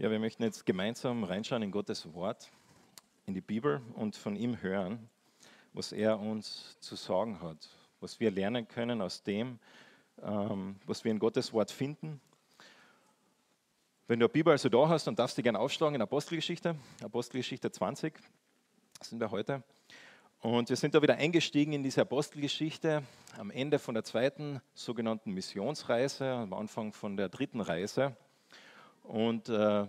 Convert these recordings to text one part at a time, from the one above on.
Ja, wir möchten jetzt gemeinsam reinschauen in Gottes Wort, in die Bibel und von ihm hören, was er uns zu sagen hat, was wir lernen können aus dem, ähm, was wir in Gottes Wort finden. Wenn du eine Bibel also da hast, dann darfst du gerne aufschlagen in Apostelgeschichte, Apostelgeschichte 20, sind wir heute. Und wir sind da wieder eingestiegen in diese Apostelgeschichte am Ende von der zweiten sogenannten Missionsreise, am Anfang von der dritten Reise. Und äh,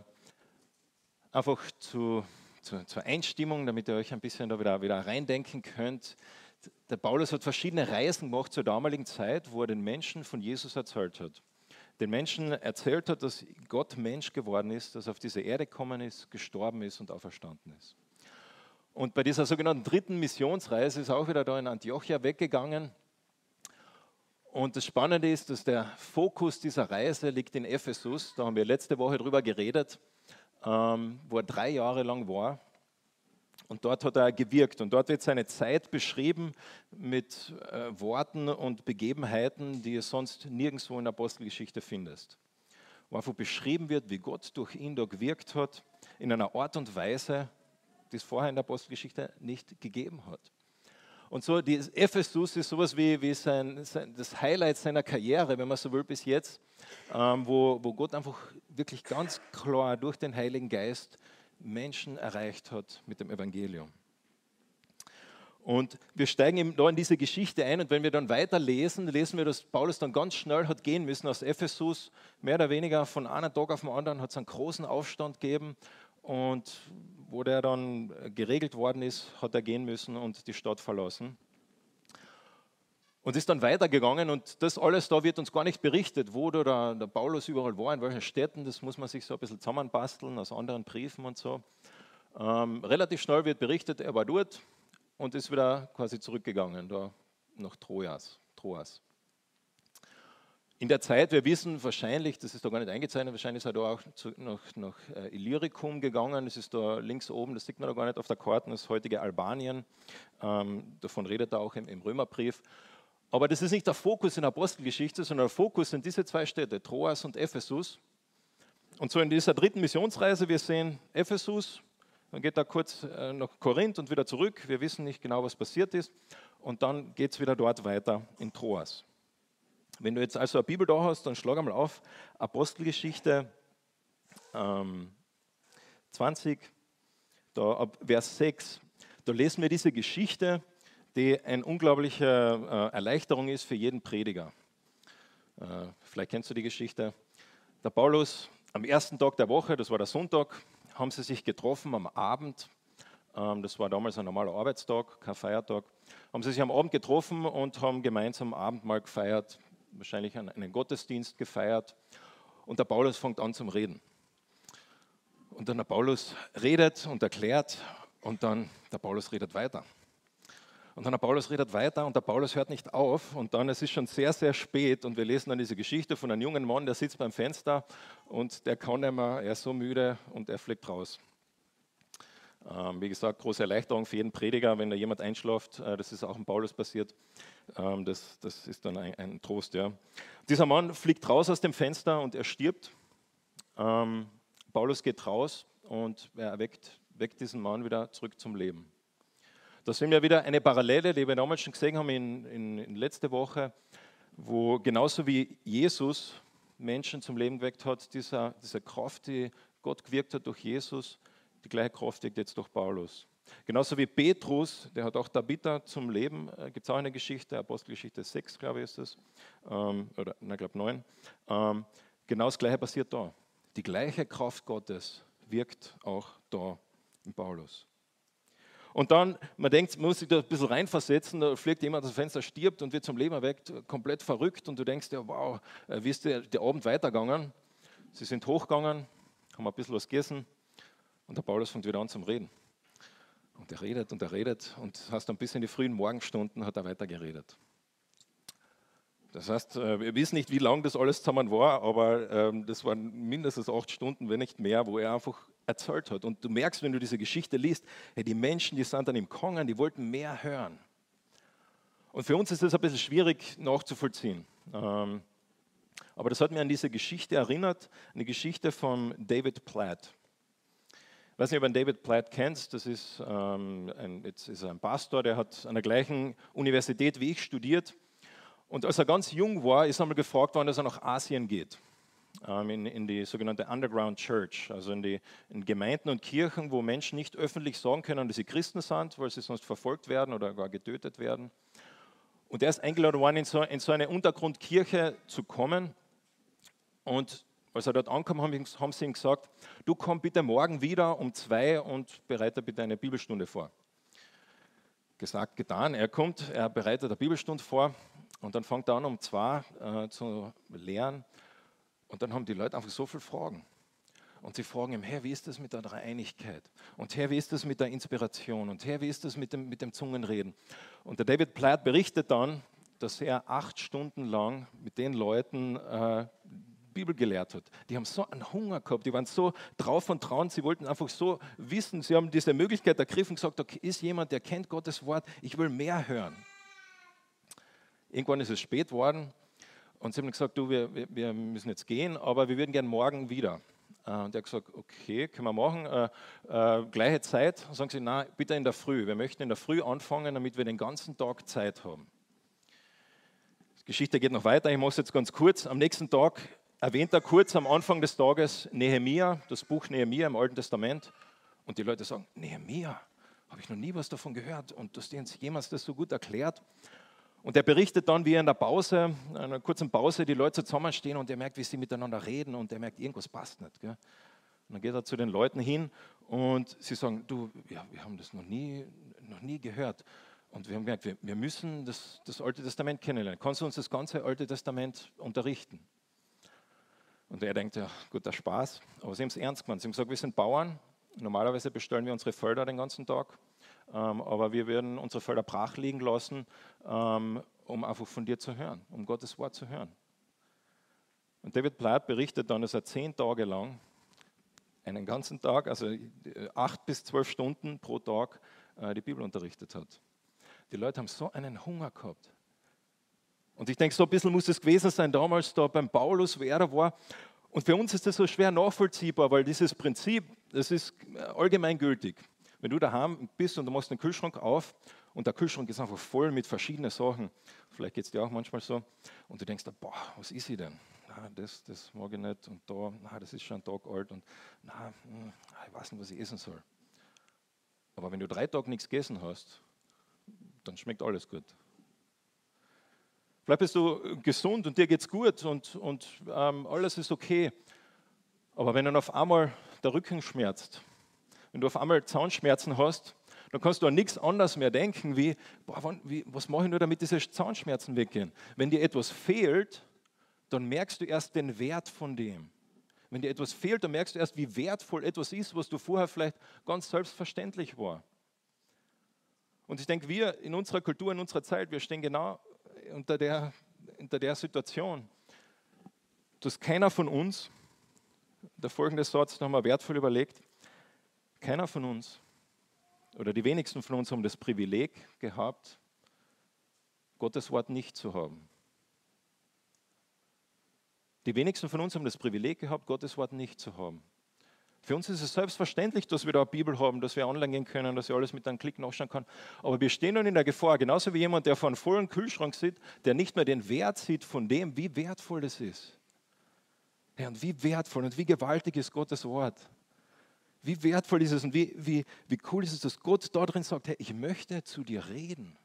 einfach zu, zu, zur Einstimmung, damit ihr euch ein bisschen da wieder, wieder reindenken könnt. Der Paulus hat verschiedene Reisen gemacht zur damaligen Zeit, wo er den Menschen von Jesus erzählt hat. Den Menschen erzählt hat, dass Gott Mensch geworden ist, dass er auf diese Erde gekommen ist, gestorben ist und auferstanden ist. Und bei dieser sogenannten dritten Missionsreise ist er auch wieder da in Antiochia weggegangen und das Spannende ist, dass der Fokus dieser Reise liegt in Ephesus. Da haben wir letzte Woche drüber geredet, ähm, wo er drei Jahre lang war. Und dort hat er gewirkt. Und dort wird seine Zeit beschrieben mit äh, Worten und Begebenheiten, die du sonst nirgendwo in der Apostelgeschichte findest. Wo einfach beschrieben wird, wie Gott durch ihn da gewirkt hat, in einer Art und Weise, die es vorher in der Apostelgeschichte nicht gegeben hat. Und so, die Ephesus ist sowas wie, wie sein, sein, das Highlight seiner Karriere, wenn man so will, bis jetzt, ähm, wo, wo Gott einfach wirklich ganz klar durch den Heiligen Geist Menschen erreicht hat mit dem Evangelium. Und wir steigen eben da in diese Geschichte ein und wenn wir dann weiterlesen, lesen wir, dass Paulus dann ganz schnell hat gehen müssen aus Ephesus, mehr oder weniger von einem Tag auf den anderen hat es einen großen Aufstand gegeben und wo der dann geregelt worden ist, hat er gehen müssen und die Stadt verlassen. Und ist dann weitergegangen und das alles da wird uns gar nicht berichtet, wo der, der Paulus überall war, in welchen Städten, das muss man sich so ein bisschen zusammenbasteln aus anderen Briefen und so. Ähm, relativ schnell wird berichtet, er war dort und ist wieder quasi zurückgegangen, da nach Trojas. Troas in der Zeit, wir wissen wahrscheinlich, das ist da gar nicht eingezeichnet, wahrscheinlich ist er da auch zu, nach, nach äh, Illyricum gegangen, das ist da links oben, das sieht man da gar nicht auf der Karte, das heutige Albanien, ähm, davon redet er auch im, im, Römerbrief. Aber das ist nicht der Fokus in der Apostelgeschichte, sondern der Fokus sind diese zwei Städte, Troas und Ephesus. Und so in dieser dritten Missionsreise, wir sehen Ephesus, dann geht er kurz äh, nach Korinth und wieder zurück, wir wissen nicht genau, was passiert ist, und dann geht es wieder dort weiter in Troas. Wenn du jetzt also eine Bibel da hast, dann schlag einmal auf Apostelgeschichte ähm, 20, da ab Vers 6. Da lesen wir diese Geschichte, die eine unglaubliche äh, Erleichterung ist für jeden Prediger. Äh, vielleicht kennst du die Geschichte. Der Paulus am ersten Tag der Woche, das war der Sonntag, haben sie sich getroffen am Abend. Ähm, das war damals ein normaler Arbeitstag, kein Feiertag. Haben sie sich am Abend getroffen und haben gemeinsam Abendmahl gefeiert wahrscheinlich einen Gottesdienst gefeiert und der Paulus fängt an zum Reden. Und dann der Paulus redet und erklärt und dann der Paulus redet weiter. Und dann der Paulus redet weiter und der Paulus hört nicht auf und dann es ist schon sehr, sehr spät und wir lesen dann diese Geschichte von einem jungen Mann, der sitzt beim Fenster und der kann nicht mehr, er ist so müde und er fliegt raus. Ähm, wie gesagt, große Erleichterung für jeden Prediger, wenn da jemand einschläft. Äh, das ist auch in Paulus passiert. Ähm, das, das ist dann ein, ein, Trost. Ja. Dieser Mann fliegt raus aus dem Fenster und er stirbt. Ähm, Paulus geht raus und er erweckt, weckt diesen Mann wieder zurück zum Leben. Da sehen wir wieder eine Parallele, die wir damals schon gesehen haben in, in, in letzte Woche, wo genauso wie Jesus Menschen zum Leben geweckt hat, dieser, diese Kraft, die Gott gewirkt hat durch Jesus, die gleiche Kraft wirkt jetzt durch Paulus. Genauso wie Petrus, der hat auch Tabitha zum Leben, äh, gibt es auch eine Geschichte, Apostelgeschichte 6, glaube ich, ist es, ähm, oder, ich glaube 9. Ähm, genau das Gleiche passiert da. Die gleiche Kraft Gottes wirkt auch da in Paulus. Und dann, man denkt, man muss sich da ein bisschen reinversetzen, da fliegt jemand aus Fenster, stirbt und wird zum Leben erweckt, komplett verrückt und du denkst, ja wow, äh, wie ist der, der Abend weitergegangen? Sie sind hochgegangen, haben ein bisschen was gegessen und der Paulus fängt wieder an zum Reden. Und er redet und er redet und hast dann bis in die frühen Morgenstunden hat er weiter geredet. Das heißt, äh, wir wissen nicht, wie lang das alles zusammen war, aber ähm, das waren mindestens acht Stunden, wenn nicht mehr, wo er einfach erzählt hat. Und du merkst, wenn du diese Geschichte liest, hey, die Menschen, die sind dann im Kongen, die wollten mehr hören. Und für uns ist das ein bisschen schwierig nachzuvollziehen. Ähm, Aber das hat mir an diese Geschichte erinnert, eine Geschichte von David Platt. Weiß nicht, ob du David Platt kennst. Das ist, ähm, ein, jetzt ist er ein Pastor, der hat an der gleichen Universität wie ich studiert. Und als er ganz jung war, ist er einmal gefragt worden, dass er nach Asien geht. Ähm, in, in, die sogenannte Underground Church, also in die in Gemeinden und Kirchen, wo Menschen nicht öffentlich sagen können, dass sie Christen sind, weil sie sonst verfolgt werden oder gar getötet werden. Und er ist eingeladen worden, in so, in so eine Untergrundkirche zu kommen. Und als er dort ankam, haben, sie ihm gesagt, du komm bitte morgen wieder um zwei und bereite bitte eine Bibelstunde vor. Gesagt, getan. Er kommt, er bereitet eine Bibelstunde vor und dann fängt er an, um zwei äh, zu lehren. Und dann haben die Leute einfach so viele Fragen. Und sie fragen ihm, Herr, wie ist das mit der Dreieinigkeit? Und Herr, wie ist das mit der Inspiration? Und Herr, wie ist das mit dem, mit dem Zungenreden? Und der David Platt berichtet dann, dass er acht Stunden lang mit den Leuten äh, Bibel gelehrt hat. Die haben so einen Hunger gehabt, die waren so drauf und trauen, sie wollten einfach so wissen, sie haben diese Möglichkeit ergriffen und gesagt, okay, ist jemand, der kennt Gottes Wort, ich will mehr hören. Irgendwann ist es spät worden und sie haben gesagt, du, wir, wir müssen jetzt gehen, aber wir würden gerne morgen wieder. Äh, und er hat gesagt, okay, können wir machen. Äh, äh, gleiche Zeit. Und sagen sie, nein, bitte in der Früh. Wir möchten in der Früh anfangen, damit wir den ganzen Tag Zeit haben. Die Geschichte geht noch weiter. Ich mache es jetzt ganz kurz. Am nächsten Tag erwähnt er kurz am Anfang des Tages Nehemia, das Buch Nehemia im Alten Testament. Und die Leute sagen, Nehemia, habe ich noch nie was davon gehört. Und dass dir jemals das so gut erklärt. Und er berichtet dann, wie er in der Pause, in einer kurzen Pause, die Leute zusammenstehen und er merkt, wie sie miteinander reden und er merkt, irgendwas passt nicht. Gell? Und dann geht er zu den Leuten hin und sie sagen, du, ja, wir haben das noch nie, noch nie gehört. Und wir haben gemerkt, wir, wir müssen das, das Alte Testament kennenlernen. Kannst du uns das ganze Alte Testament unterrichten? Und er denkt, ja, guter Spaß. Aber sie haben es ernst gemeint. Sie haben gesagt, wir sind Bauern. Normalerweise bestellen wir unsere Felder den ganzen Tag. Ähm, aber wir werden unsere Felder brach liegen lassen, ähm, um einfach von dir zu hören, um Gottes Wort zu hören. Und David Platt berichtet dann, dass er zehn Tage lang, einen ganzen Tag, also äh, acht bis zwölf Stunden pro Tag, äh, die Bibel unterrichtet hat. Die Leute haben so einen Hunger gehabt. Und ich denke, so ein bisschen muss es gewesen sein damals da beim Paulus, wer er war. Und für uns ist das so schwer nachvollziehbar, weil dieses Prinzip, das ist allgemeingültig. Wenn du daheim bist und du machst den Kühlschrank auf und der Kühlschrank ist einfach voll mit verschiedenen Sachen, vielleicht geht es dir auch manchmal so, und du denkst, boah, was ist sie denn? Na, das, das mag ich nicht und da, na, das ist schon ein Tag alt und na, hm, ich weiß nicht, was ich essen soll. Aber wenn du drei Tage nichts gegessen hast, dann schmeckt alles gut. Vielleicht bist du gesund und dir geht es gut und, und ähm, alles ist okay. Aber wenn dann auf einmal der Rücken schmerzt wenn du auf einmal Zahnschmerzen hast, dann kannst du an nichts anderes mehr denken, wie, boah, wann, wie was mache ich nur, damit diese Zahnschmerzen weggehen. Wenn dir etwas fehlt, dann merkst du erst den Wert von dem. Wenn dir etwas fehlt, dann merkst du erst, wie wertvoll etwas ist, was du vorher vielleicht ganz selbstverständlich war. Und ich denke, wir in unserer Kultur, in unserer Zeit, wir stehen genau unter der, unter der Situation, dass keiner von uns, der folgende Satz nochmal wertvoll überlegt, keiner von uns oder die wenigsten von uns haben das Privileg gehabt, Gottes Wort nicht zu haben. Die wenigsten von uns haben das Privileg gehabt, Gottes Wort nicht zu haben. Für uns ist es selbstverständlich, dass wir da eine Bibel haben, dass wir online gehen können, dass wir alles mit einem Klick nachschauen können. Aber wir stehen dann in der Gefahr, genauso wie jemand, der vor einem vollen Kühlschrank sitzt, der nicht mehr den Wert sieht von dem, wie wertvoll das ist. Ja, und wie wertvoll und wie gewaltig ist Gottes Wort. Wie wertvoll ist es und wie, wie, wie cool ist es, dass Gott da drin sagt, hey, ich möchte zu dir reden.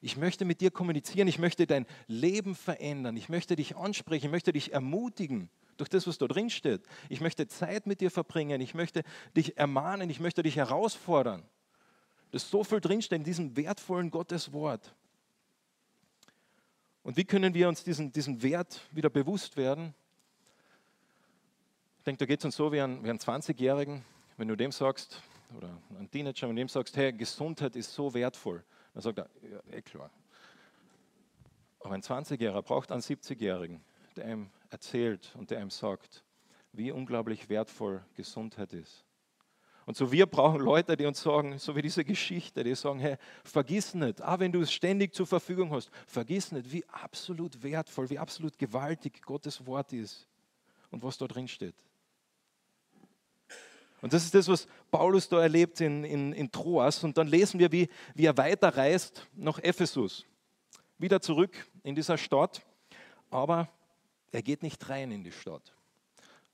Ich möchte mit dir kommunizieren, ich möchte dein Leben verändern, ich möchte dich ansprechen, ich möchte dich ermutigen durch das, was da drin steht. Ich möchte Zeit mit dir verbringen, ich möchte dich ermahnen, ich möchte dich herausfordern. Das so viel drinsteht in diesem wertvollen Gottes Wort. Und wie können wir uns diesen, diesen Wert wieder bewusst werden? Ich denke, da geht es uns so wie ein, wie ein 20-Jährigen, wenn du dem sagst, oder ein Teenager, wenn du dem sagst, hey, Gesundheit ist so wertvoll, dann sagt er, ja, eh klar. Aber ein 20-Jähriger braucht einen 70-Jährigen, der ihm erzählt und der ihm sagt, wie unglaublich wertvoll Gesundheit ist. Und so wir brauchen Leute, die uns sagen, so wie diese Geschichte, die sagen, hey, vergiss nicht, auch wenn du es ständig zur Verfügung hast, vergiss nicht, wie absolut wertvoll, wie absolut gewaltig Gottes Wort ist und was da drin steht. Und das ist das, was Paulus da erlebt in, in, in Troas. Und dann lesen wir, wie, wie er weiterreist nach Ephesus. Wieder zurück in dieser Stadt. Aber er geht nicht rein in die Stadt.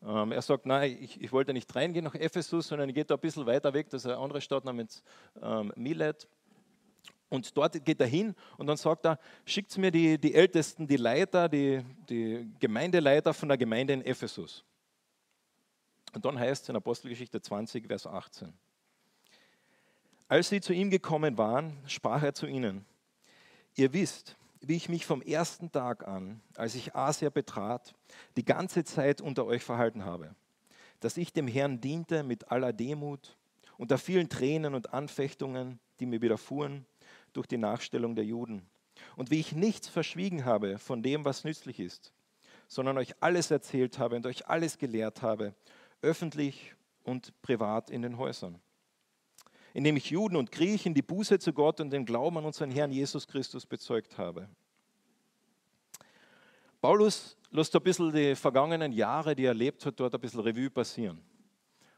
Ähm, er sagt, nein, ich, ich, wollte nicht reingehen nach Ephesus, sondern er geht da ein bisschen weiter weg, das ist eine andere Stadt namens ähm, Milet. Und dort geht er hin und dann sagt er, schickt mir die, die Ältesten, die Leiter, die, die Gemeindeleiter von der Gemeinde in Ephesus. Und dann heißt es in Apostelgeschichte 20, Vers 18. Als sie zu ihm gekommen waren, sprach er zu ihnen, ihr wisst, wie ich mich vom ersten Tag an, als ich Asia betrat, die ganze Zeit unter euch verhalten habe, dass ich dem Herrn diente mit aller Demut, unter vielen Tränen und Anfechtungen, die mir widerfuhren durch die Nachstellung der Juden, und wie ich nichts verschwiegen habe von dem, was nützlich ist, sondern euch alles erzählt habe und euch alles gelehrt habe, öffentlich und privat in den Häusern indem ich Juden und Griechen die Buße zu Gott und den Glauben an unseren Herrn Jesus Christus bezeugt habe. Paulus lässt ein bisschen die vergangenen Jahre, die er erlebt hat, dort ein bisschen Revue passieren.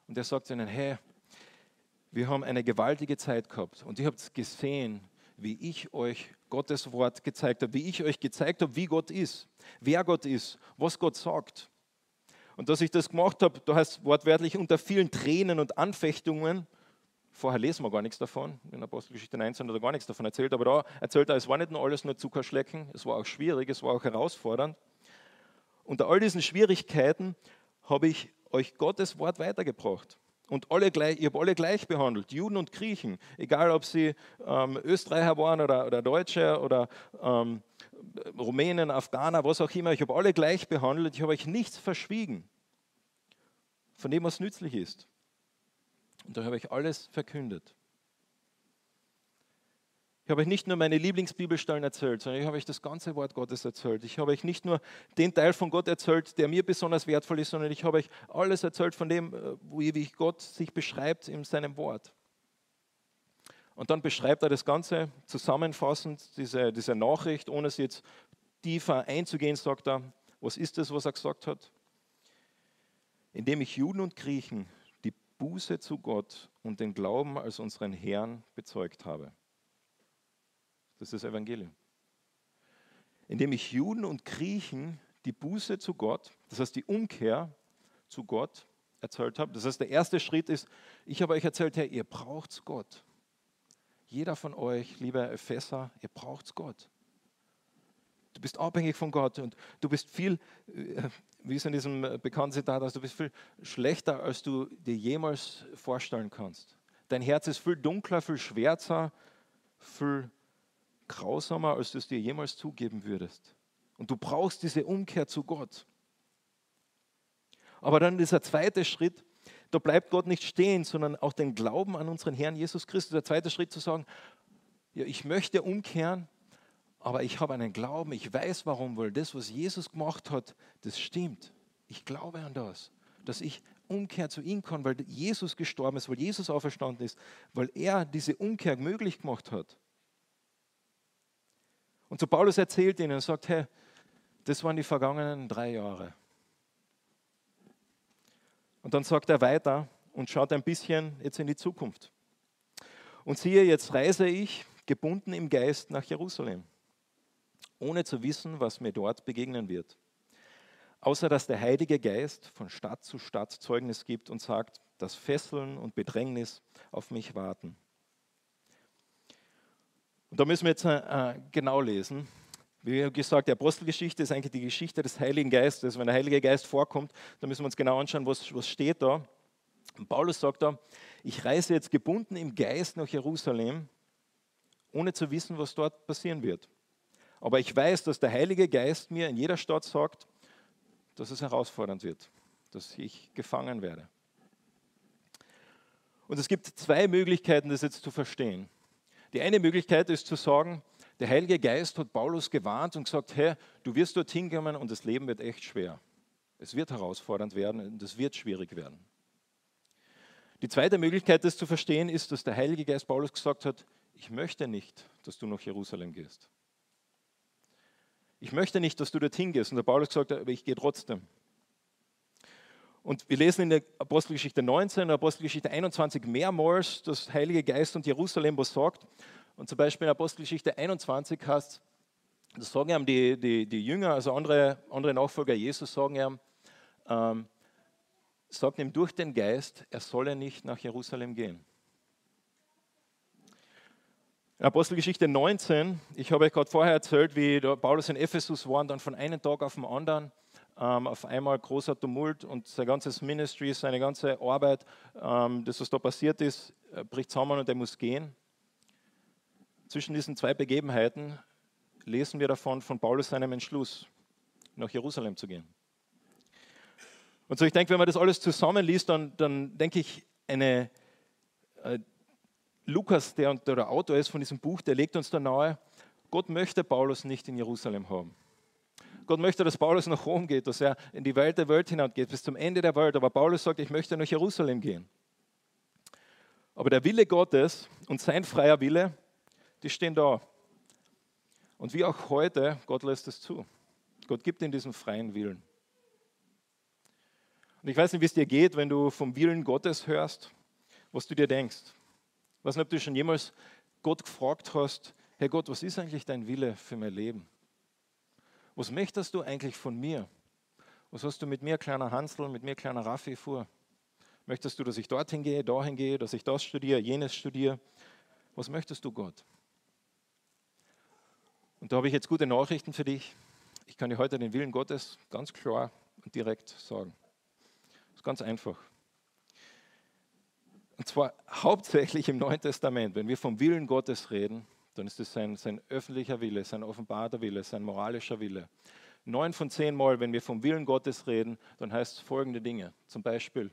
Und er sagt ihnen, hey, wir haben eine gewaltige Zeit gehabt und ihr habt gesehen, wie ich euch Gottes Wort gezeigt habe, wie ich euch gezeigt habe, wie Gott ist, wer Gott ist, was Gott sagt. Und dass ich das gemacht habe, da heißt wortwörtlich unter vielen Tränen und Anfechtungen, Vorher lesen wir gar nichts davon. In Apostelgeschichte 19 hat er gar nichts davon erzählt. Aber da erzählt er, es war nicht nur alles nur Zuckerschlecken, es war auch schwierig, es war auch herausfordernd. Unter all diesen Schwierigkeiten habe ich euch Gottes Wort weitergebracht. Und alle gleich, ich habe alle gleich behandelt, Juden und Griechen, egal ob sie ähm, Österreicher waren oder, oder Deutsche oder ähm, Rumänen, Afghaner, was auch immer. Ich habe alle gleich behandelt, ich habe euch nichts verschwiegen von dem, was nützlich ist. Und da habe ich alles verkündet. Ich habe euch nicht nur meine Lieblingsbibelstellen erzählt, sondern ich habe euch das ganze Wort Gottes erzählt. Ich habe euch nicht nur den Teil von Gott erzählt, der mir besonders wertvoll ist, sondern ich habe euch alles erzählt von dem, äh, wie Gott sich beschreibt in seinem Wort. Und dann beschreibt er das Ganze zusammenfassend, diese, diese Nachricht, ohne es jetzt tiefer einzugehen, sagt er, was ist das, was er gesagt hat? Indem ich Juden und Griechen Buße zu Gott und den Glauben als unseren Herrn bezeugt habe. Das ist das Evangelium. Indem ich Juden und Griechen die Buße zu Gott, das heißt die Umkehr zu Gott erzählt habe. Das heißt, der erste Schritt ist, ich habe euch erzählt, hey, ihr braucht Gott. Jeder von euch, lieber Epheser, ihr braucht Gott. Du bist abhängig von Gott und du bist viel, äh, wie es in diesem äh, bekannten Zitat heißt, du bist viel schlechter, als du dir jemals vorstellen kannst. Dein Herz ist viel dunkler, viel schwärzer, viel grausamer, als du es dir jemals zugeben würdest. Und du brauchst diese Umkehr zu Gott. Aber dann dieser zweite Schritt, da bleibt Gott nicht stehen, sondern auch den Glauben an unseren Herrn Jesus Christus. Der zweite Schritt zu sagen, ja, ich möchte umkehren, aber ich habe einen Glauben, ich weiß warum, weil das, was Jesus gemacht hat, das stimmt. Ich glaube an das, dass ich Umkehr zu ihm kann, weil Jesus gestorben ist, weil Jesus auferstanden ist, weil er diese Umkehr möglich gemacht hat. Und so Paulus erzählt ihnen und sagt, hey, das waren die vergangenen drei Jahre. Und dann sagt er weiter und schaut ein bisschen jetzt in die Zukunft. Und siehe, jetzt reise ich gebunden im Geist nach Jerusalem ohne zu wissen, was mir dort begegnen wird. Außer dass der Heilige Geist von Stadt zu Stadt Zeugnis gibt und sagt, dass Fesseln und Bedrängnis auf mich warten. Und da müssen wir jetzt äh, genau lesen. Wie gesagt, die Apostelgeschichte ist eigentlich die Geschichte des Heiligen Geistes. Wenn der Heilige Geist vorkommt, dann müssen wir uns genau anschauen, was, was steht da. Und Paulus sagt da, ich reise jetzt gebunden im Geist nach Jerusalem, ohne zu wissen, was dort passieren wird. Aber ich weiß, dass der Heilige Geist mir in jeder Stadt sagt, dass es herausfordernd wird, dass ich gefangen werde. Und es gibt zwei Möglichkeiten, das jetzt zu verstehen. Die eine Möglichkeit ist zu sagen, der Heilige Geist hat Paulus gewarnt und gesagt, hey, du wirst dorthin kommen und das Leben wird echt schwer. Es wird herausfordernd werden und es wird schwierig werden. Die zweite Möglichkeit, das zu verstehen, ist, dass der Heilige Geist Paulus gesagt hat, ich möchte nicht, dass du nach Jerusalem gehst. Ich möchte nicht, dass du dorthin gehst. Und der Paulus hat, aber ich gehe trotzdem. Und wir lesen in der Apostelgeschichte 19 und Apostelgeschichte 21 mehrmals, dass Heilige Geist und Jerusalem was sagt. Und zum Beispiel in Apostelgeschichte 21 heißt das sagen ihm die, die, die Jünger, also andere, andere Nachfolger Jesus, sagen ihm, ähm, sagt ihm durch den Geist, er solle nicht nach Jerusalem gehen. In Apostelgeschichte 19, ich habe euch gerade vorher erzählt, wie Paulus in Ephesus war und dann von einem Tag auf den anderen ähm, auf einmal großer Tumult und sein ganzes Ministry, seine ganze Arbeit, ähm, das, was da passiert ist, äh, bricht zusammen und er muss gehen. Zwischen diesen zwei Begebenheiten lesen wir davon von Paulus seinem Entschluss, nach Jerusalem zu gehen. Und so, ich denke, wenn man das alles zusammenliest, dann, dann denke ich, eine, äh, Lukas, der, der Autor ist von diesem Buch, der legt uns da nahe, Gott möchte Paulus nicht in Jerusalem haben. Gott möchte, dass Paulus nach Rom geht, dass er in die Welt der Welt hineingeht, bis zum Ende der Welt. Aber Paulus sagt, ich möchte nach Jerusalem gehen. Aber der Wille Gottes und sein freier Wille, die stehen da. Und wie auch heute, Gott lässt es zu. Gott gibt ihm diesen freien Willen. Und ich weiß nicht, wie es dir geht, wenn du vom Willen Gottes hörst, was du dir denkst. Weiß nicht, ob du schon jemals Gott gefragt hast, Herr Gott, was ist eigentlich dein Wille für mein Leben? Was möchtest du eigentlich von mir? Was hast du mit mir, kleiner Hansel, mit mir, kleiner Raffi, vor? Möchtest du, dass ich dorthin gehe, dahin gehe, dass ich das studiere, jenes studiere? Was möchtest du, Gott? Und da habe ich jetzt gute Nachrichten für dich. Ich kann dir heute den Willen Gottes ganz klar und direkt sagen. Das ist ganz einfach. Und zwar hauptsächlich im Neuen Testament. Wenn wir vom Willen Gottes reden, dann ist es sein, sein öffentlicher Wille, sein offenbarter Wille, sein moralischer Wille. Neun von zehn Mal, wenn wir vom Willen Gottes reden, dann heißt es folgende Dinge. Zum Beispiel,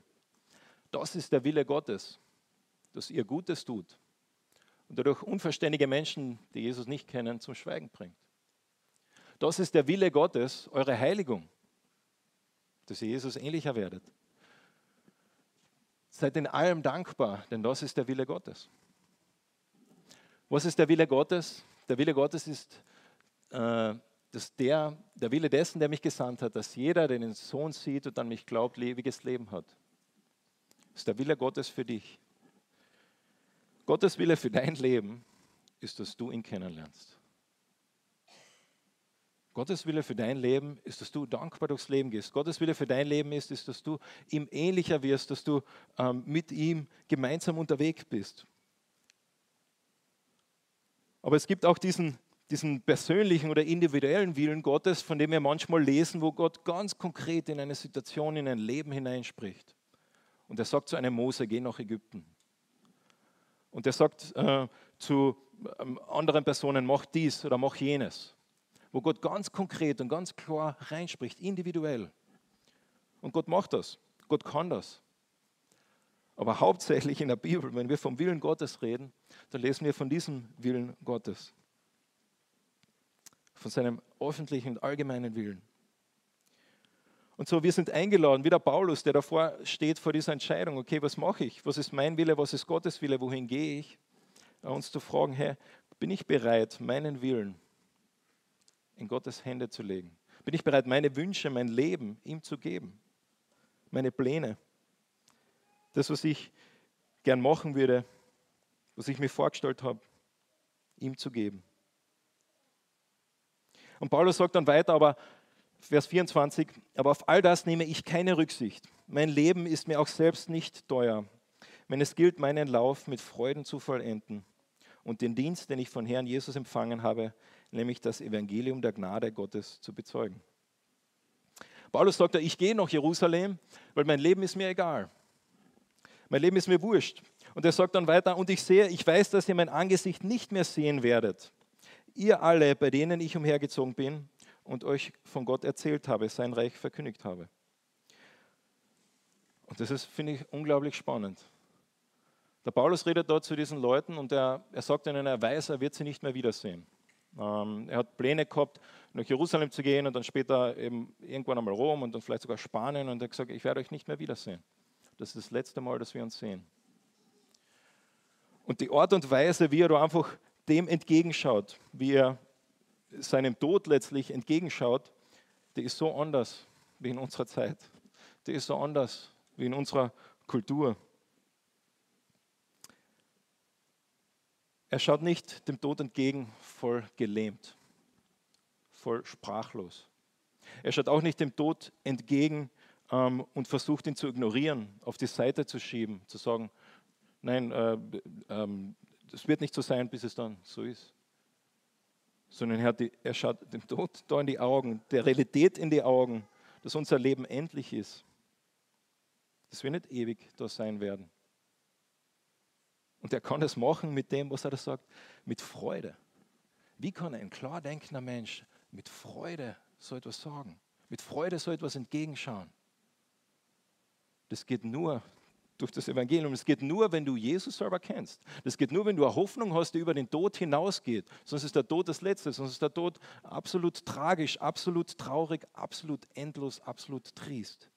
das ist der Wille Gottes, dass ihr Gutes tut und dadurch unverständige Menschen, die Jesus nicht kennen, zum Schweigen bringt. Das ist der Wille Gottes, eure Heiligung, dass ihr Jesus ähnlicher werdet. Seid in allem dankbar, denn das ist der Wille Gottes. Was ist der Wille Gottes? Der Wille Gottes ist äh, dass der, der Wille dessen, der mich gesandt hat, dass jeder, der den Sohn sieht und an mich glaubt, ewiges Leben hat. Das ist der Wille Gottes für dich. Gottes Wille für dein Leben ist, dass du ihn kennenlernst. Gottes Wille für dein Leben ist, dass du dankbar durchs Leben gehst. Gottes Wille für dein Leben ist, ist dass du ihm ähnlicher wirst, dass du ähm, mit ihm gemeinsam unterwegs bist. Aber es gibt auch diesen, diesen persönlichen oder individuellen Willen Gottes, von dem wir manchmal lesen, wo Gott ganz konkret in eine Situation, in ein Leben hineinspricht. Und er sagt zu einem Mose, geh nach Ägypten. Und er sagt äh, zu ähm, anderen Personen, mach dies oder mach jenes. Wo Gott ganz konkret und ganz klar reinspricht, individuell. Und Gott macht das. Gott kann das. Aber hauptsächlich in der Bibel, wenn wir vom Willen Gottes reden, dann lesen wir von diesem Willen Gottes. Von seinem öffentlichen und allgemeinen Willen. Und so, wir sind eingeladen, wie der Paulus, der davor steht vor dieser Entscheidung, okay, was mache ich? Was ist mein Wille? Was ist Gottes Wille? Wohin gehe ich? Uns zu fragen, Herr, bin ich bereit, meinen Willen in Gottes Hände zu legen? Bin ich bereit, meine Wünsche, mein Leben ihm zu geben? Meine Pläne? Das, was ich gern machen würde, was ich mir vorgestellt habe, ihm zu geben. Und Paulus sagt dann weiter, aber Vers 24, aber auf all das nehme ich keine Rücksicht. Mein Leben ist mir auch selbst nicht teuer, wenn es gilt, meinen Lauf mit Freuden zu vollenden und den Dienst, den ich von Herrn Jesus empfangen habe, nämlich das Evangelium der Gnade Gottes zu bezeugen. Paulus sagt, ich gehe nach Jerusalem, weil mein Leben ist mir egal. Mein Leben ist mir wurscht. Und er sagt dann weiter, und ich sehe, ich weiß, dass ihr mein Angesicht nicht mehr sehen werdet. Ihr alle, bei denen ich umhergezogen bin, und euch von Gott erzählt habe, sein Reich verkündigt habe. Und das ist, finde ich, unglaublich spannend. Der Paulus redet dort zu diesen Leuten und er, er sagt ihnen, er weiß, er wird sie nicht mehr wiedersehen. Ähm, er hat Pläne gehabt, nach Jerusalem zu gehen und dann später eben irgendwann einmal Rom und dann vielleicht sogar Spanien und er hat gesagt, ich werde euch nicht mehr wiedersehen. Das ist das letzte Mal, dass wir uns sehen. Und die Art und Weise, wie er da einfach dem entgegenschaut, wie er seinem Tod letztlich entgegenschaut, die ist so anders wie in unserer Zeit. Die ist so anders wie in unserer Kultur. Er schaut nicht dem Tod entgegen voll gelähmt, voll sprachlos. Er schaut auch nicht dem Tod entgegen ähm, und versucht ihn zu ignorieren, auf die Seite zu schieben, zu sagen, nein, äh, ähm, das wird nicht so sein, bis es dann so ist. Sondern er, die, er schaut dem Tod da in die Augen, der Realität in die Augen, dass unser Leben endlich ist. Dass wir nicht ewig da sein werden. Und er kann das machen mit dem, was er da sagt, mit Freude. Wie kann ein klar denkender Mensch mit Freude so etwas sagen? Mit Freude so etwas entgegenschauen? Das geht nur durch das Evangelium. Es geht nur, wenn du Jesus selber kennst. Das geht nur, wenn du eine Hoffnung hast, die über den Tod hinausgeht. Sonst ist der Tod das Letzte. Sonst ist der Tod absolut tragisch, absolut traurig, absolut endlos, absolut trist.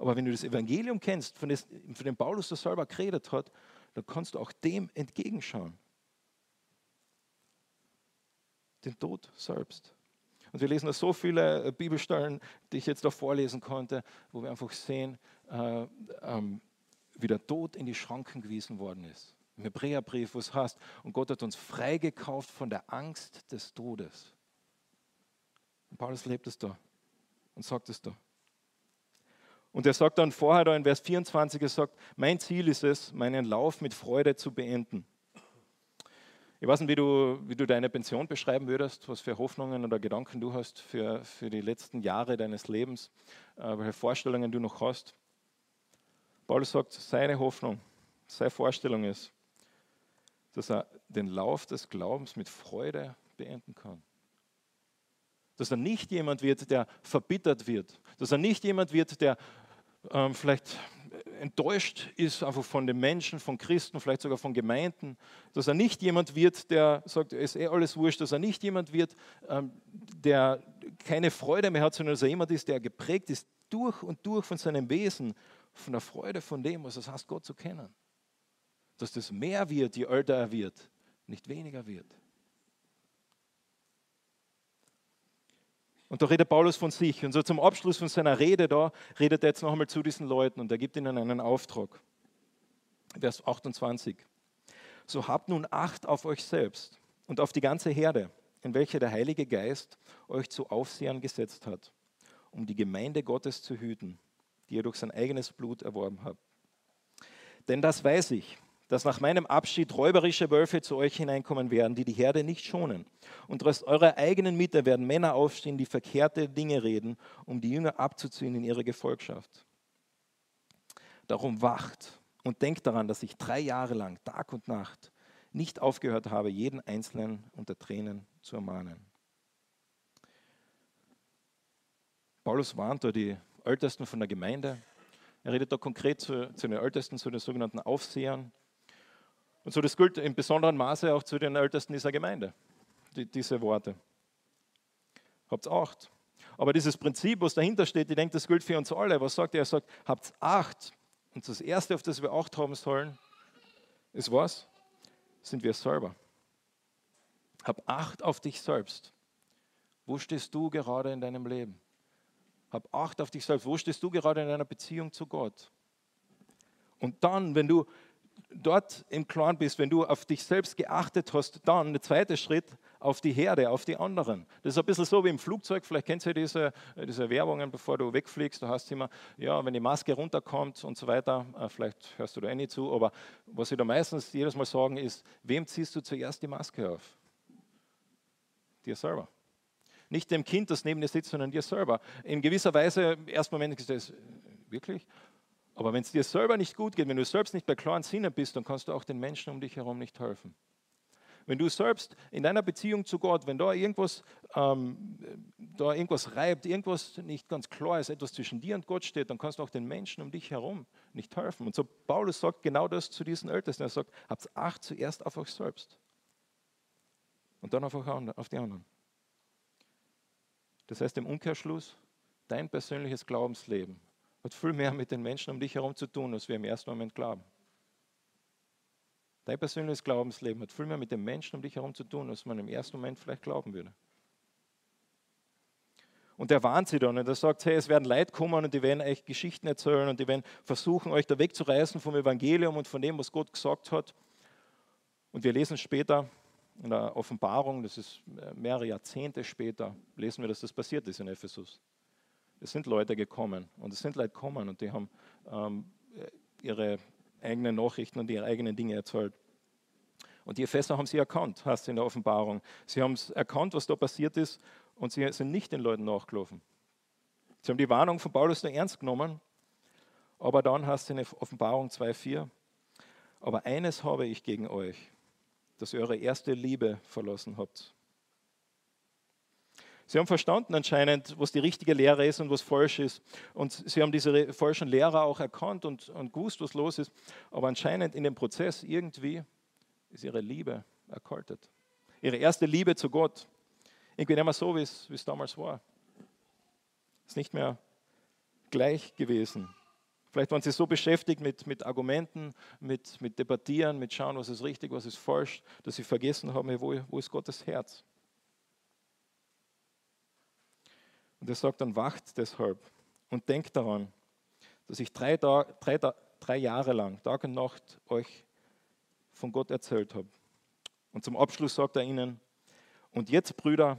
Aber wenn du das Evangelium kennst, von, dem Paulus das selber geredet hat, dann kannst du auch dem entgegenschauen. Den Tod selbst. Und wir lesen da so viele äh, Bibelstellen, die ich jetzt da vorlesen konnte, wo wir einfach sehen, äh, ähm, wie der Tod in die Schranken gewiesen worden ist. Im Hebräerbrief, wo es heißt, und Gott hat uns freigekauft von der Angst des Todes. Und Paulus lebt es da und sagt es da. Und er sagt dann vorher da in Vers 24, er sagt, mein Ziel ist es, meinen Lauf mit Freude zu beenden. Ich weiß nicht, wie du, wie du deine Pension beschreiben würdest, was für Hoffnungen oder Gedanken du hast für, für die letzten Jahre deines Lebens, äh, welche Vorstellungen du noch hast. Paulus sagt, seine Hoffnung, seine Vorstellung ist, dass er den Lauf des Glaubens mit Freude beenden kann. Dass er nicht jemand wird, der verbittert wird. Dass er nicht jemand wird, der ähm, vielleicht enttäuscht ist einfach von den Menschen, von Christen, vielleicht sogar von Gemeinden, dass er nicht jemand wird, der sagt, es ist eh alles wurscht, dass er nicht jemand wird, ähm, der keine Freude mehr hat, sondern dass er jemand ist, der geprägt ist durch und durch von seinem Wesen, von der Freude von dem, was es heißt, Gott zu kennen. Dass das mehr wird, je älter er wird, nicht weniger wird. Und da redet Paulus von sich. Und so zum Abschluss von seiner Rede da redet er jetzt noch einmal zu diesen Leuten und er gibt ihnen einen Auftrag. Vers 28. So habt nun Acht auf euch selbst und auf die ganze Herde, in welche der Heilige Geist euch zu Aufsehern gesetzt hat, um die Gemeinde Gottes zu hüten, die ihr durch sein eigenes Blut erworben habt. Denn das weiß ich, dass nach meinem Abschied räuberische Wölfe zu euch hineinkommen werden, die die Herde nicht schonen. Und aus eurer eigenen Mitte werden Männer aufstehen, die verkehrte Dinge reden, um die Jünger abzuziehen in ihre Gefolgschaft. Darum wacht und denkt daran, dass ich drei Jahre lang, Tag und Nacht, nicht aufgehört habe, jeden Einzelnen unter Tränen zu ermahnen. Paulus warnt da die Ältesten von der Gemeinde. Er redet da konkret zu, zu den Ältesten, zu den sogenannten Aufsehern, und so, das gilt in besonderem Maße auch zu den Ältesten dieser Gemeinde, die, diese Worte. Habt Acht. Aber dieses Prinzip, was dahinter steht, ich denke, das gilt für uns alle. Was sagt er? Er sagt, habt Acht. Und das Erste, auf das wir Acht haben sollen, ist was? Sind wir selber. Hab Acht auf dich selbst. Wo stehst du gerade in deinem Leben? Hab Acht auf dich selbst. Wo stehst du gerade in deiner Beziehung zu Gott? Und dann, wenn du dort im Clan bist, wenn du auf dich selbst geachtet hast, dann der zweite Schritt auf die Herde, auf die anderen. Das ist ein bisschen so wie im Flugzeug, vielleicht kennst du diese, diese Werbungen, bevor du wegfliegst, du hast immer, ja, wenn die Maske runterkommt und so weiter, äh, vielleicht hörst du da eh nicht zu, aber was sie da meistens jedes Mal sagen ist, wem ziehst du zuerst die Maske auf? Dir selber. Nicht dem Kind, das neben dir sitzt, sondern dir selber. In gewisser Weise, im ersten Moment ist das wirklich, aber wenn es dir selber nicht gut geht, wenn du selbst nicht bei klaren Sinnen bist, dann kannst du auch den Menschen um dich herum nicht helfen. Wenn du selbst in deiner Beziehung zu Gott, wenn da irgendwas, ähm, da irgendwas reibt, irgendwas nicht ganz klar ist, etwas zwischen dir und Gott steht, dann kannst du auch den Menschen um dich herum nicht helfen. Und so Paulus sagt genau das zu diesen Ältesten. Er sagt, habt Acht zuerst auf euch selbst und dann auf, auf die anderen. Das heißt im Umkehrschluss, dein persönliches Glaubensleben hat viel mehr mit den Menschen um dich herum zu tun, als wir im ersten Moment glauben. Dein persönliches Glaubensleben hat viel mehr mit den Menschen um dich herum zu tun, als man im ersten Moment vielleicht glauben würde. Und er warnt sie dann und er sagt, hey, es werden Leute kommen und die werden euch Geschichten erzählen und die werden versuchen, euch da wegzureißen vom Evangelium und von dem, was Gott gesagt hat. Und wir lesen später in der Offenbarung, das ist mehrere Jahrzehnte später, lesen wir, dass das passiert ist in Ephesus. Es sind Leute gekommen und es sind Leute gekommen und die haben ähm, ihre eigenen Nachrichten und ihre eigenen Dinge erzählt. Und die Epheser haben sie erkannt, heißt in der Offenbarung. Sie haben erkannt, was da passiert ist und sie sind nicht den Leuten nachgelaufen. Sie haben die Warnung von Paulus nur ernst genommen, aber dann heißt es in Offenbarung 2,4, aber eines habe ich gegen euch, dass ihr eure erste Liebe verlassen habt. Sie haben verstanden anscheinend, was die richtige Lehre ist und was falsch ist. Und sie haben diese falschen Lehrer auch erkannt und, und gewusst, was los ist. Aber anscheinend in dem Prozess irgendwie ist ihre Liebe erkaltet. Ihre erste Liebe zu Gott. Irgendwie nicht mehr so, wie es, damals war. Ist nicht mehr gleich gewesen. Vielleicht waren sie so beschäftigt mit, mit Argumenten, mit, mit Debattieren, mit Schauen, was ist richtig, was ist falsch, dass sie vergessen haben, wo, wo ist Gottes Herz. Und er sagt dann, wacht deshalb und denkt daran, dass ich drei, drei, drei Jahre lang, Tag und Nacht, euch von Gott erzählt habe. Und zum Abschluss sagt er ihnen, und jetzt, Brüder,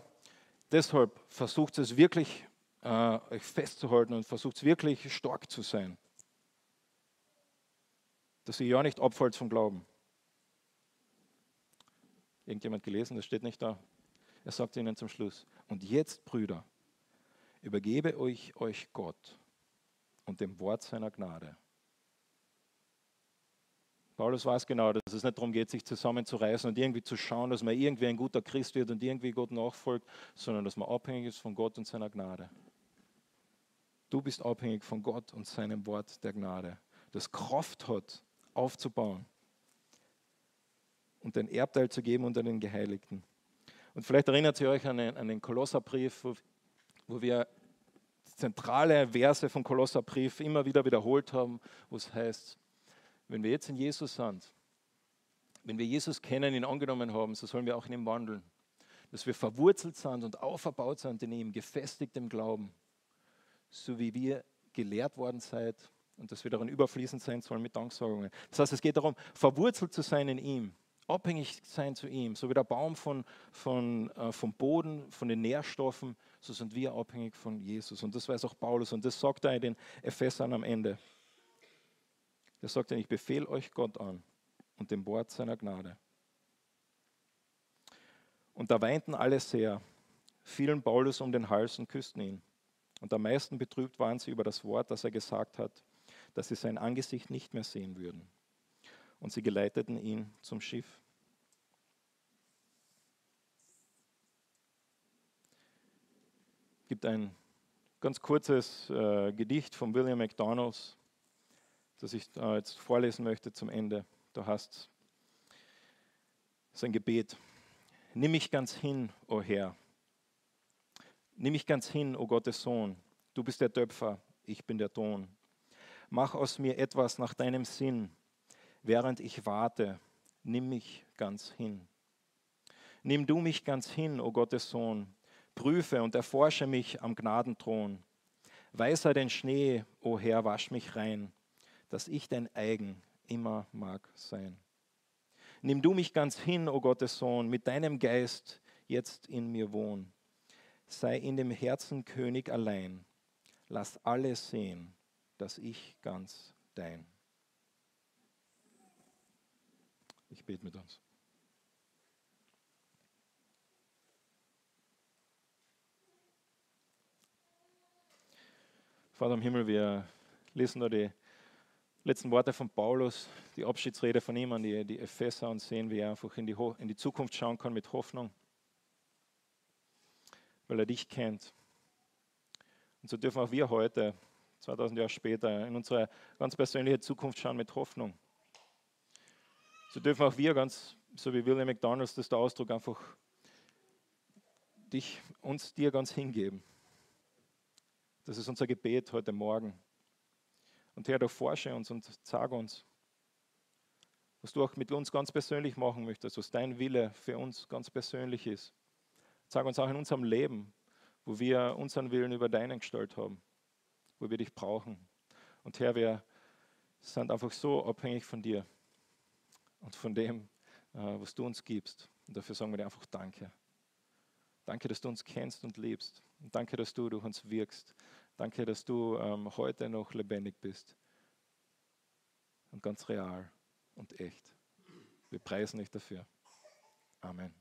deshalb versucht es wirklich, äh, euch festzuhalten und versucht es wirklich stark zu sein. Dass ihr ja nicht abfällt vom Glauben. Irgendjemand gelesen, das steht nicht da. Er sagt ihnen zum Schluss, und jetzt, Brüder, übergebe euch euch Gott und dem Wort seiner Gnade. Paulus weiß genau, dass es nicht darum geht, sich zusammenzureißen und irgendwie zu schauen, dass man irgendwie ein guter Christ wird und irgendwie Gott nachfolgt, sondern dass man abhängig ist von Gott und seiner Gnade. Du bist abhängig von Gott und seinem Wort der Gnade, das Kraft hat, aufzubauen und den Erbteil zu geben unter den Geheiligten. Und vielleicht erinnert ihr euch an den, an den Kolosserbrief, wo wir zentrale Verse vom Kolosserbrief immer wieder wiederholt haben, wo es heißt, wenn wir jetzt in Jesus sind, wenn wir Jesus kennen, ihn angenommen haben, so sollen wir auch in ihm wandeln. Dass wir verwurzelt sind und auferbaut sind in ihm, gefestigt im Glauben, so wie wir gelehrt worden seid und dass wir darin überfließend sein sollen mit Danksagungen. Das heißt, es geht darum, verwurzelt zu sein in ihm, abhängig sein zu ihm, so wie der Baum von, von, äh, vom Boden, von den Nährstoffen, so sind wir abhängig von Jesus. Und das weiß auch Paulus und das sagt er in den Ephesern am Ende. Er sagt, ich befehle euch Gott an und dem Wort seiner Gnade. Und da weinten alle sehr, fielen Paulus um den Hals und küssten ihn. Und am meisten betrübt waren sie über das Wort, das er gesagt hat, dass sie sein Angesicht nicht mehr sehen würden. Und sie geleiteten ihn zum Schiff. gibt ein ganz kurzes äh, Gedicht von William McDonalds, das ich äh, jetzt vorlesen möchte zum Ende. Da heißt es ein Gebet. Nimm mich ganz hin, o oh Herr. Nimm mich ganz hin, o oh Gottes Sohn. Du bist der Töpfer, ich bin der Ton. Mach aus mir etwas nach deinem Sinn. Während ich warte, nimm mich ganz hin. Nimm du mich ganz hin, o oh Gottes Sohn prüfe und erforsche mich am Gnadenthron. Weißer den Schnee, o Herr, wasch mich rein, dass ich dein eigen immer mag sein. Nimm du mich ganz hin, o Gottes Sohn, mit deinem Geist jetzt in mir wohn. Sei in dem Herzen König allein. Lass alle sehen, dass ich ganz dein. Ich bete mit uns. Vater im Himmel, wir lesen da die letzten Worte von Paulus, die Abschiedsrede von ihm an die, die Epheser und sehen, wie er einfach in die, in die Zukunft schauen kann mit Hoffnung, weil er dich kennt. Und so dürfen auch wir heute, 2000 Jahre später, in unsere ganz persönliche Zukunft schauen mit Hoffnung. So dürfen auch wir ganz, so wie William McDonalds das der Ausdruck, einfach dich, uns dir ganz hingeben. Das ist unser Gebet heute Morgen. Und Herr, du forsche uns und sag uns, was du auch mit uns ganz persönlich machen möchtest, was dein Wille für uns ganz persönlich ist. Sag uns auch in unserem Leben, wo wir unseren Willen über deinen gestellt haben, wo wir dich brauchen. Und Herr, wir sind einfach so abhängig von dir und von dem, äh, was du uns gibst. Und dafür sagen wir dir einfach Danke. Danke, dass du uns kennst und liebst. Und danke, dass du durch uns wirkst. Danke, dass du ähm, heute noch lebendig bist. Und ganz real und echt. Wir preisen dich dafür. Amen.